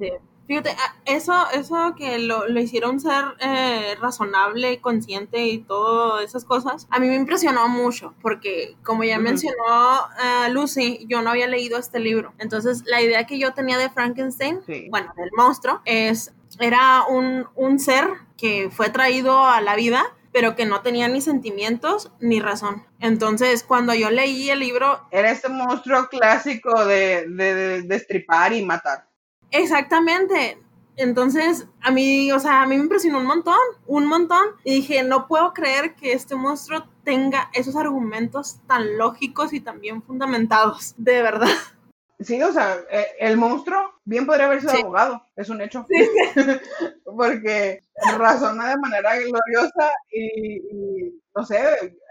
Fíjate, ah, eso, eso que lo, hicieron ser eh, razonable, consciente y todas esas cosas, a mí me impresionó mucho, porque como ya mencionó eh, Lucy, yo no había leído este libro. Entonces, la idea que yo tenía de Frankenstein, bueno, del monstruo, es, era un, un ser que fue traído a la vida pero que no tenía ni sentimientos ni razón. Entonces, cuando yo leí el libro... Era este monstruo clásico de, de, destripar y matar. Exactamente. Entonces, a mí, o sea, a mí me impresionó un montón, un montón. Y dije, no puedo creer que este monstruo tenga esos argumentos tan lógicos y tan bien fundamentados, de verdad. Sí, o sea, eh, el monstruo bien podría haber sido abogado, es un hecho. (laughs) Porque razona de manera gloriosa y, no sé,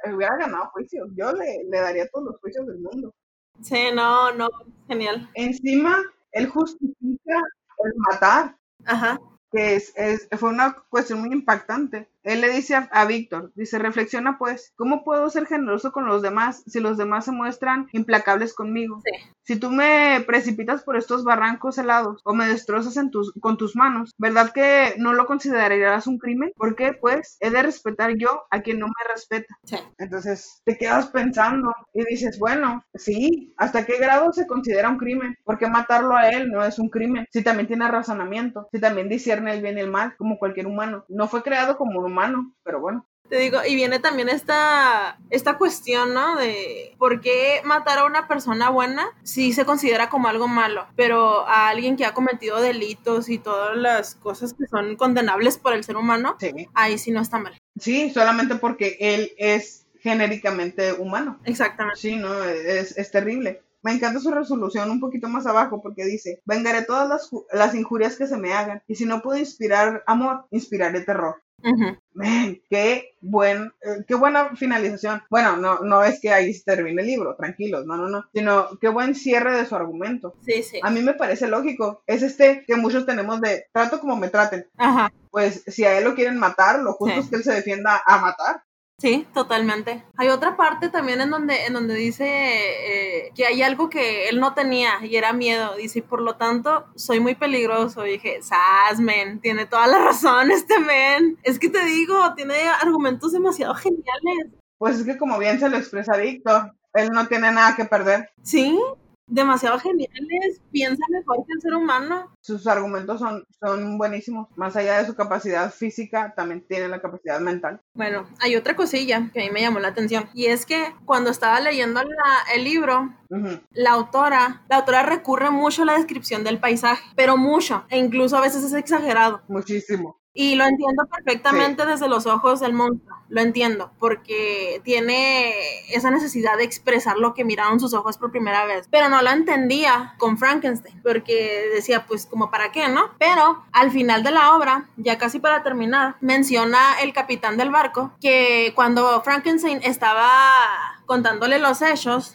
hubiera ganado juicios. Yo le, le, daría todos los juicios del mundo. Sí, no, no, genial. Encima, él justifica el matar. Ajá. Que es, es, fue una cuestión muy impactante. Él le dice a, Víctor, dice, reflexiona pues, ¿cómo puedo ser generoso con los demás si los demás se muestran implacables conmigo? Si tú me precipitas por estos barrancos helados o me destrozas en tus, con tus manos, ¿verdad que no lo considerarías un crimen? ¿Por qué? Pues he de respetar yo a quien no me respeta. Entonces te quedas pensando y dices, bueno, sí, ¿hasta qué grado se considera un crimen? Porque matarlo a él no es un crimen. Si también tiene razonamiento, si también discierne el bien y el mal, como cualquier humano. No fue creado como un humano, pero bueno. Te digo, y viene también esta, esta cuestión, ¿no? De por qué matar a una persona buena si se considera como algo malo, pero a alguien que ha cometido delitos y todas las cosas que son condenables por el ser humano, ahí sí no está mal. Sí, solamente porque él es genéricamente humano. Exactamente. Sí, no, es, es terrible. Me encanta su resolución un poquito más abajo porque dice, vengaré todas las, las, injurias que se me hagan y si no puedo inspirar amor, inspiraré terror qué buen, eh, qué buena finalización. Bueno, no, no es que ahí se termine el libro, tranquilos, no, no, no, sino qué buen cierre de su argumento. Sí, sí. A mí me parece lógico. Es este que muchos tenemos de trato como me traten. Ajá. Pues si a él lo quieren matar, lo justo es que él se defienda a matar. Sí, totalmente. Hay otra parte también en donde, en donde dice eh, que hay algo que él no tenía y era miedo. Dice, y por lo tanto, soy muy peligroso. Y dije, Sas, men, tiene toda la razón este men. Es que te digo, tiene argumentos demasiado geniales. Pues es que como bien se lo expresa Víctor, él no tiene nada que perder. Sí, demasiado geniales, piensa mejor que el ser humano. Sus argumentos son, son buenísimos. Más allá de su capacidad física, también tiene la capacidad mental. Bueno, hay otra cosilla que a mí me llamó la atención. Y es que cuando estaba leyendo el libro, la autora, la autora recurre mucho a la descripción del paisaje, pero mucho, e incluso a veces es exagerado. Muchísimo. Y lo entiendo perfectamente desde los ojos del monstruo, lo entiendo, porque tiene esa necesidad de expresar lo que miraron sus ojos por primera vez, pero no la entendía con Frankenstein, porque decía, pues como para qué, ¿no? Pero al final de la obra, ya casi para terminar, menciona el capitán del barco que cuando Frankenstein estaba contándole los hechos,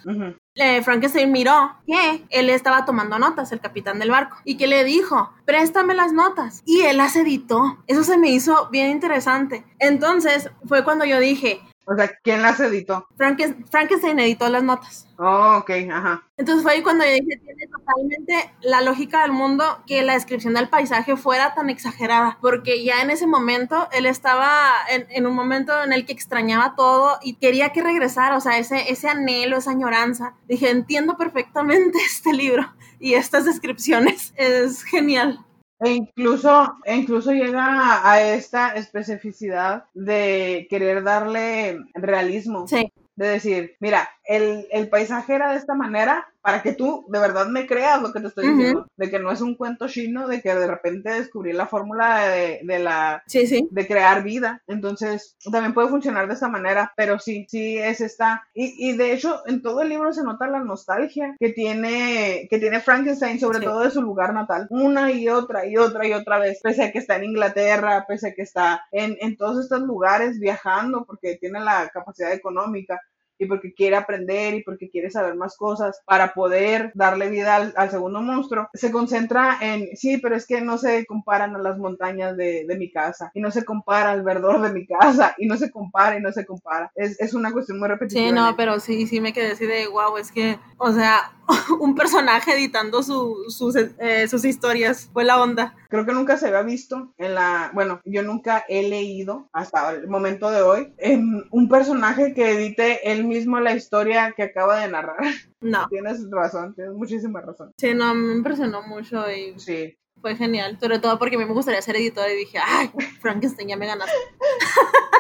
eh, Frankenstein miró que él estaba tomando notas, el capitán del barco, y que le dijo, préstame las notas. Y él las editó. Eso se me hizo bien interesante. Entonces fue cuando yo dije, o sea, ¿quién las editó? Frankenstein editó las notas. Oh, ok, ajá. Entonces fue ahí cuando yo dije, tiene totalmente la lógica del mundo que la descripción del paisaje fuera tan exagerada, porque ya en ese momento él estaba en, un momento en el que extrañaba todo y quería que regresara, o sea, ese, ese anhelo, esa añoranza. Dije, entiendo perfectamente (laughs) este libro y estas descripciones, es genial. E incluso, e incluso llega a esta especificidad de querer darle realismo. Sí. De decir, mira, el, el paisaje era de esta manera para que tú de verdad me creas lo que te estoy diciendo, de que no es un cuento chino, de que de repente descubrí la fórmula de, de la Sí, sí. de crear vida. Entonces, también puede funcionar de esa manera, pero sí, sí es esta. Y, y de hecho, en todo el libro se nota la nostalgia que tiene, que tiene Frankenstein, sobre Sí. todo de su lugar natal, una y otra y otra y otra vez, pese a que está en Inglaterra, pese a que está en, en todos estos lugares viajando, porque tiene la capacidad económica y porque quiere aprender y porque quiere saber más cosas para poder darle vida al, al segundo monstruo, se concentra en, sí, pero es que no se comparan a las montañas de, de mi casa y no se compara al verdor de mi casa y no se compara y no se compara. Es, es una cuestión muy repetitiva. Sí, no, pero sí, sí me quedé así de wow, es que, o sea, (laughs) un personaje editando su- sus, eh, sus historias, fue la onda. Creo que nunca se había visto en la, bueno, yo nunca he leído hasta el momento de hoy en un personaje que edite él mismo la historia que acaba de narrar. No, (laughs) Tienes razón, tienes muchísima razón. sí, no, me impresionó mucho y Sí. fue genial, sobre todo porque a mí me gustaría ser editora y dije, ay, Frankenstein, ya me ganaste.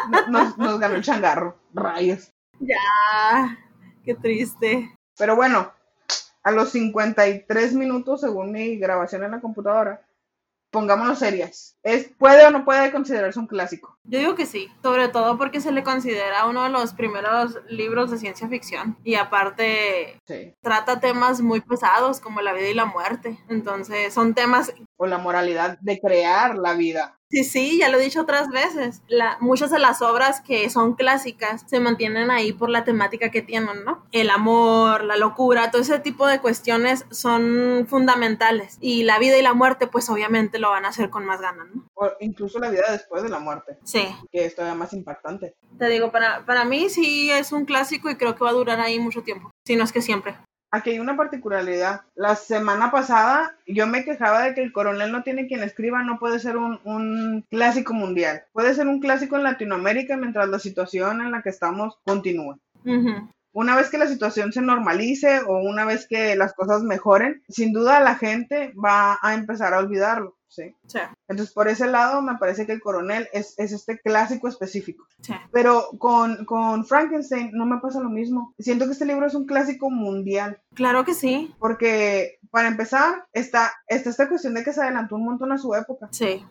No- Nos, nos ganó el changarro, rayos. Ya, qué triste. Pero bueno, a los 53 minutos, según mi grabación en la computadora, pongámonos serias. ¿Es, ¿Puede o no puede considerarse un clásico? Yo digo que sí, sobre todo porque se le considera uno de los primeros libros de ciencia ficción y aparte Sí. trata temas muy pesados como la vida y la muerte. Entonces son temas, O la moralidad de crear la vida. sí, sí, ya lo he dicho otras veces, la, muchas de las obras que son clásicas se mantienen ahí por la temática que tienen, ¿no? El amor, la locura, todo ese tipo de cuestiones son fundamentales y la vida y la muerte pues obviamente lo van a hacer con más ganas, ¿no? O incluso la vida después de la muerte, Sí, que es todavía más impactante. te digo, para, para mí sí es un clásico y creo que va a durar ahí mucho tiempo, si no es que siempre. Aquí hay una particularidad. La semana pasada yo me quejaba de que el coronel no tiene quien escriba, no puede ser un, un clásico mundial. Puede ser un clásico en Latinoamérica mientras la situación en la que estamos continúe. Ujú. Una vez que la situación se normalice o una vez que las cosas mejoren, sin duda la gente va a empezar a olvidarlo, ¿sí? Sí, Entonces, por ese lado, me parece que el coronel es, es este clásico específico. sí. Pero con, con Frankenstein no me pasa lo mismo. Siento que este libro es un clásico mundial. Claro que sí, Porque, para empezar, está, está esta cuestión de que se adelantó un montón a su época. sí,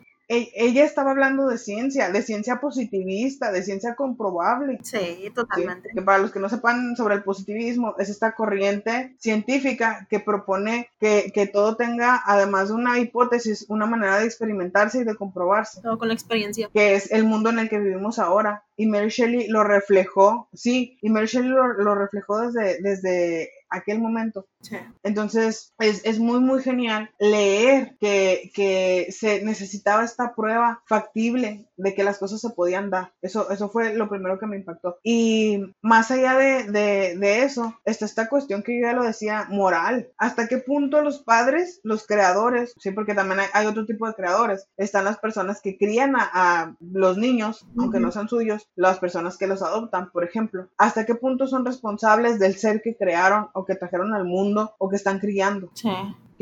ella estaba hablando de ciencia, de ciencia positivista, de ciencia comprobable. sí, ¿sí? totalmente. Que para los que no sepan sobre el positivismo, es esta corriente científica que propone que, que todo tenga, además de una hipótesis, una manera de experimentarse y de comprobarse, Todo con la experiencia. que es el mundo en el que vivimos ahora. Y Mary Shelley lo reflejó, sí, y Mary Shelley lo, lo reflejó desde, desde aquel momento. Sí, Entonces, es, es muy, muy genial leer que, que se necesitaba esta prueba factible de que las cosas se podían dar. Eso, eso fue lo primero que me impactó. Y más allá de, de, de eso, está esta cuestión que yo ya lo decía, moral. ¿Hasta qué punto los padres, los creadores, sí, porque también hay, hay otro tipo de creadores, están las personas que crían a, a los niños, aunque no sean suyos, las personas que los adoptan, por ejemplo. ¿Hasta qué punto son responsables del ser que crearon o que trajeron al mundo o que están criando? sí,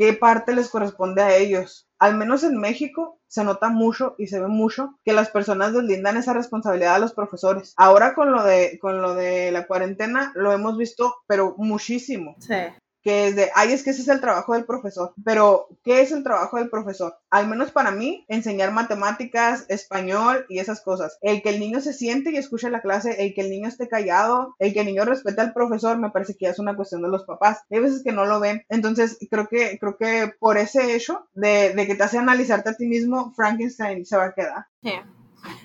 ¿Qué parte les corresponde a ellos? Al menos en México se nota mucho y se ve mucho que las personas deslindan esa responsabilidad a los profesores. Ahora con lo de con lo de la cuarentena lo hemos visto, pero muchísimo sí. Que es de, ay, es que ese es el trabajo del profesor. Pero, ¿qué es el trabajo del profesor? Al menos para mí, enseñar matemáticas, español y esas cosas. El que el niño se siente y escuche la clase, el que el niño esté callado, el que el niño respete al profesor, me parece que ya es una cuestión de los papás. Hay veces que no lo ven. Entonces, creo que, creo que por ese hecho de, de que te hace analizarte a ti mismo, Frankenstein se va a quedar. Sí.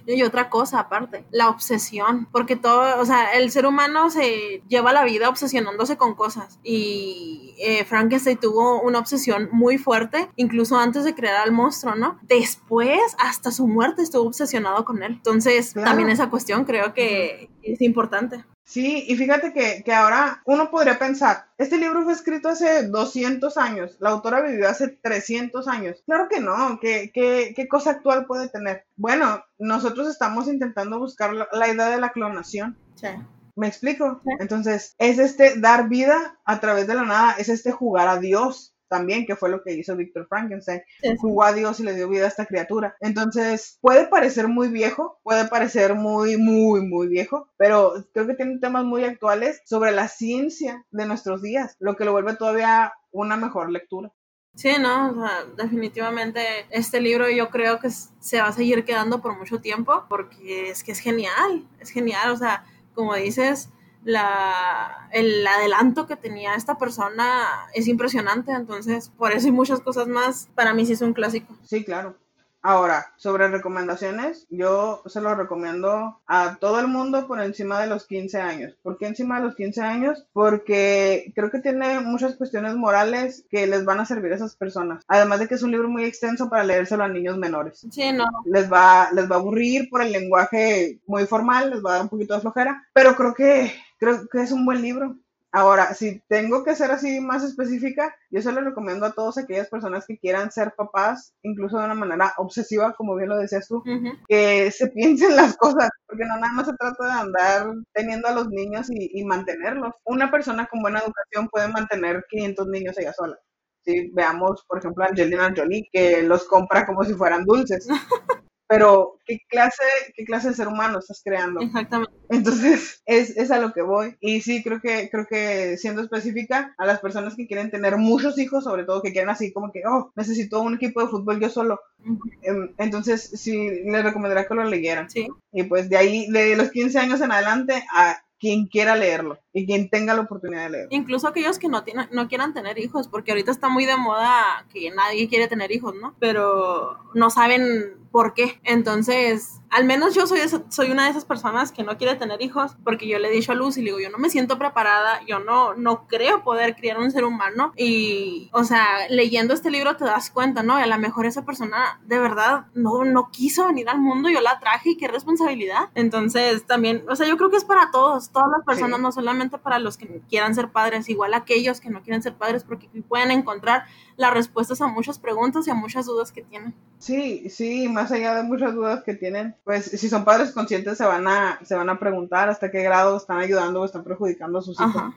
Y otra cosa aparte, la obsesión, porque todo, o sea, el ser humano se lleva la vida obsesionándose con cosas y eh, Frankenstein tuvo una obsesión muy fuerte, incluso antes de crear al monstruo, ¿no? Después, hasta su muerte, estuvo obsesionado con él. Entonces, Claro. también esa cuestión creo que es importante. Sí, y fíjate que, que ahora uno podría pensar, este libro fue escrito hace 200 años, la autora vivió hace 300 años. Claro que no, ¿qué, qué, qué cosa actual puede tener? Bueno, nosotros estamos intentando buscar la, la idea de la clonación. Sí. ¿Me explico? Sí. Entonces, es este dar vida a través de la nada, es este jugar a Dios también, que fue lo que hizo Víctor Frankenstein. Jugó a Dios y le dio vida a esta criatura. Entonces, puede parecer muy viejo, puede parecer muy, muy, muy viejo, pero creo que tiene temas muy actuales sobre la ciencia de nuestros días, lo que lo vuelve todavía una mejor lectura. Sí, no, o sea, definitivamente este libro yo creo que se va a seguir quedando por mucho tiempo porque es que es genial, es genial, o sea, como dices, la, el adelanto que tenía esta persona es impresionante, entonces por eso y muchas cosas más, para mí sí es un clásico. Sí, claro. Ahora, sobre recomendaciones, yo se lo recomiendo a todo el mundo por encima de los 15 años. ¿Por qué encima de los 15 años? Porque creo que tiene muchas cuestiones morales que les van a servir a esas personas. Además de que es un libro muy extenso para leérselo a niños menores. Sí, no. Les va, les va a aburrir por el lenguaje muy formal, les va a dar un poquito de flojera, pero creo que, creo que es un buen libro. Ahora, si tengo que ser así más específica, yo se lo recomiendo a todas aquellas personas que quieran ser papás, incluso de una manera obsesiva, como bien lo decías tú, que se piensen las cosas, porque no nada más se trata de andar teniendo a los niños y, y mantenerlos. Una persona con buena educación puede mantener 500 niños ella sola. Si veamos, por ejemplo, a Angelina Jolie, que los compra como si fueran dulces. (laughs) pero ¿qué clase, qué clase de ser humano estás creando? Exactamente. Entonces, (laughs) es, es, a lo que voy. Y sí, creo que, creo que siendo específica, a las personas que quieren tener muchos hijos, sobre todo que quieren así como que, oh, necesito un equipo de fútbol yo solo. Em, entonces, sí, les recomendaría que lo leyeran. Sí. Y pues de ahí, de los 15 años en adelante, a quien quiera leerlo y quien tenga la oportunidad de leerlo. Incluso aquellos que no, tienen, no quieran tener hijos, porque ahorita está muy de moda que nadie quiere tener hijos, ¿no? Pero no saben por qué. Entonces, al menos yo soy, soy una de esas personas que no quiere tener hijos porque yo le he dicho a Luz y le digo, yo no me siento preparada, yo no, no creo poder criar un ser humano. Y, o sea, leyendo este libro te das cuenta, ¿no? A lo mejor esa persona de verdad no, no quiso venir al mundo, yo la traje y qué responsabilidad. Entonces, también, o sea, yo creo que es para todos, todas las personas, no solamente para los que quieran ser padres, igual aquellos que no quieren ser padres porque pueden encontrar las respuestas a muchas preguntas y a muchas dudas que tienen. Sí, sí, más allá de muchas dudas que tienen, pues si son padres conscientes se van a, se van a preguntar hasta qué grado están ayudando o están perjudicando a sus hijos.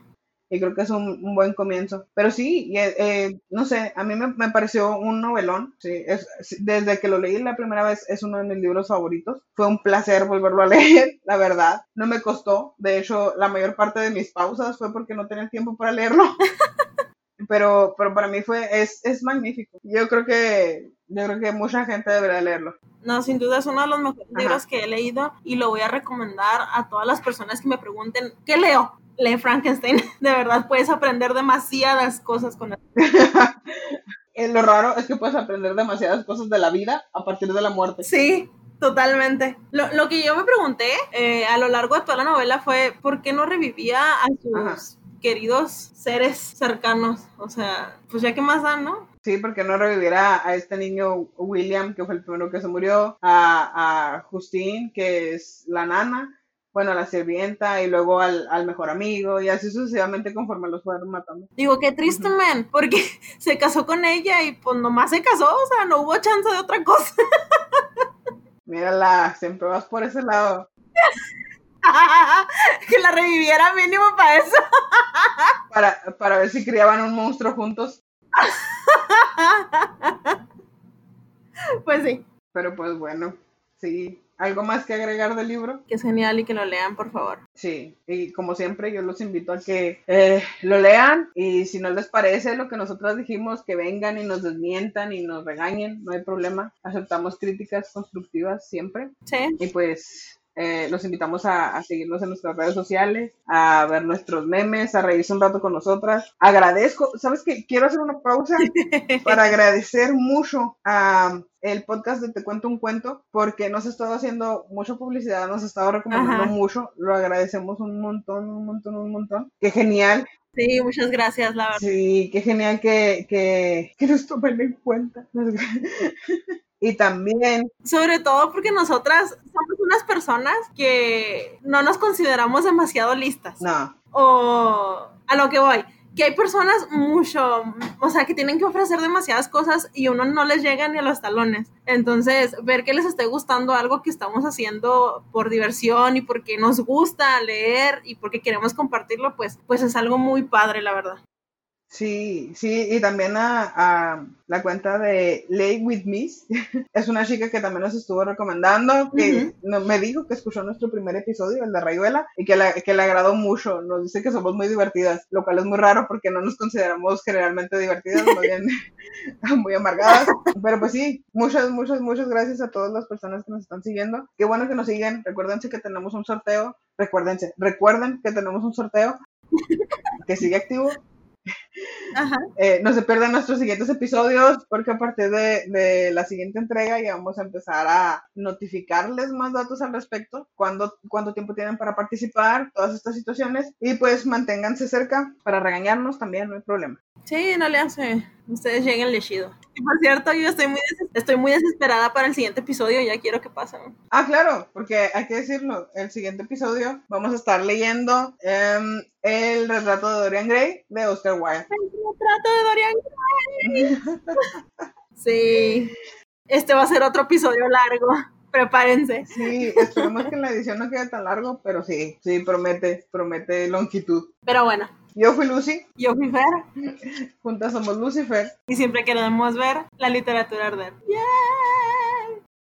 Y creo que es un, buen comienzo. Pero sí, eh, eh, no sé, a mí me, pareció un novelón. Sí, es, desde que lo leí la primera vez es uno de mis libros favoritos. Fue un placer volverlo a (laughs) leer, la verdad. No me costó. De hecho, la mayor parte de mis pausas fue porque no tenía tiempo para leerlo. (laughs) pero, pero para mí fue, es, es magnífico. Yo creo que, yo creo que mucha gente debería leerlo. No, sin duda es uno de los mejores libros que he leído y lo voy a recomendar a todas las personas que me pregunten, ¿qué leo? Lee Frankenstein. (laughs) De verdad puedes aprender demasiadas cosas con él. (laughs) Eh, lo raro es que puedes aprender demasiadas cosas de la vida a partir de la muerte. Sí, Totalmente. Lo, lo, que yo me pregunté eh, a lo largo de toda la novela fue por qué no revivía a sus queridos seres cercanos. O sea, pues ya que más dan, ¿no? Sí, porque no revivirá a este niño William, que fue el primero que se murió, a, a Justine, que es la nana, bueno, a la sirvienta y luego al, al, mejor amigo y así sucesivamente conforme los fueron matando. Digo, qué triste, man, porque (laughs) se casó con ella y pues nomás se casó, o sea, no hubo chance de otra cosa. (laughs) Mírala, siempre vas por ese lado. (laughs) que la reviviera mínimo para eso. para, para ver si criaban un monstruo juntos. pues sí. Pero pues bueno, sí. ¿Algo más que agregar del libro? Que es genial y que lo lean, por favor. Sí, y como siempre yo los invito a que eh, lo lean y si no les parece lo que nosotros dijimos, que vengan y nos desmientan y nos regañen, no hay problema. Aceptamos críticas constructivas siempre. Sí. Y pues eh, los invitamos a, seguirnos en nuestras redes sociales, a ver nuestros memes, a reírse un rato con nosotras. Agradezco, ¿sabes qué? Quiero hacer una pausa (laughs) para agradecer mucho a el podcast de Te Cuento un Cuento, porque nos ha estado haciendo mucha publicidad, nos ha estado recomendando mucho, lo agradecemos un montón, un montón, un montón. Qué genial. Sí, muchas gracias, la verdad. Sí, qué genial que, que, que nos tomen en cuenta. (laughs) Y también... Sobre todo porque nosotras somos unas personas que no nos consideramos demasiado listas. No. O a lo que voy, que hay personas mucho, o sea, que tienen que ofrecer demasiadas cosas y uno no les llega ni a los talones. Entonces, ver que les esté gustando algo que estamos haciendo por diversión y porque nos gusta leer y porque queremos compartirlo, pues, pues es algo muy padre, la verdad. Sí, sí, y también a, a la cuenta de Lay With Me. (laughs) es una chica que también nos estuvo recomendando, que no- me dijo que escuchó nuestro primer episodio, el de Rayuela, y que, la- que le agradó mucho. Nos dice que somos muy divertidas, lo cual es muy raro porque no nos consideramos generalmente divertidas, más bien (laughs) muy amargadas. Pero pues sí, muchas, muchas, muchas gracias a todas las personas que nos están siguiendo. Qué bueno que nos siguen. Recuérdense que tenemos un sorteo. Recuérdense, recuerden que tenemos un sorteo que sigue activo. Ajá. Eh, no se pierdan nuestros siguientes episodios porque a partir de, de la siguiente entrega ya vamos a empezar a notificarles más datos al respecto, cuándo, cuánto tiempo tienen para participar, todas estas situaciones y pues manténganse cerca para regañarnos también, no hay problema. Sí, no le hace. Ustedes lleguen lechido. Por cierto, yo estoy muy, estoy muy desesperada para el siguiente episodio. Ya quiero que pase. Ah, claro, porque hay que decirlo, el siguiente episodio vamos a estar leyendo em, el retrato de Dorian Gray de Oscar Wilde. El retrato de Dorian Gray. Sí. Este va a ser otro episodio largo. Prepárense. Sí, esperemos que la edición no quede tan largo, pero sí, sí, promete, promete longitud. Pero bueno, Yo fui Lucy, yo fui Fer juntas somos Lucifer. y siempre queremos ver la literatura arder. ¡Yeah!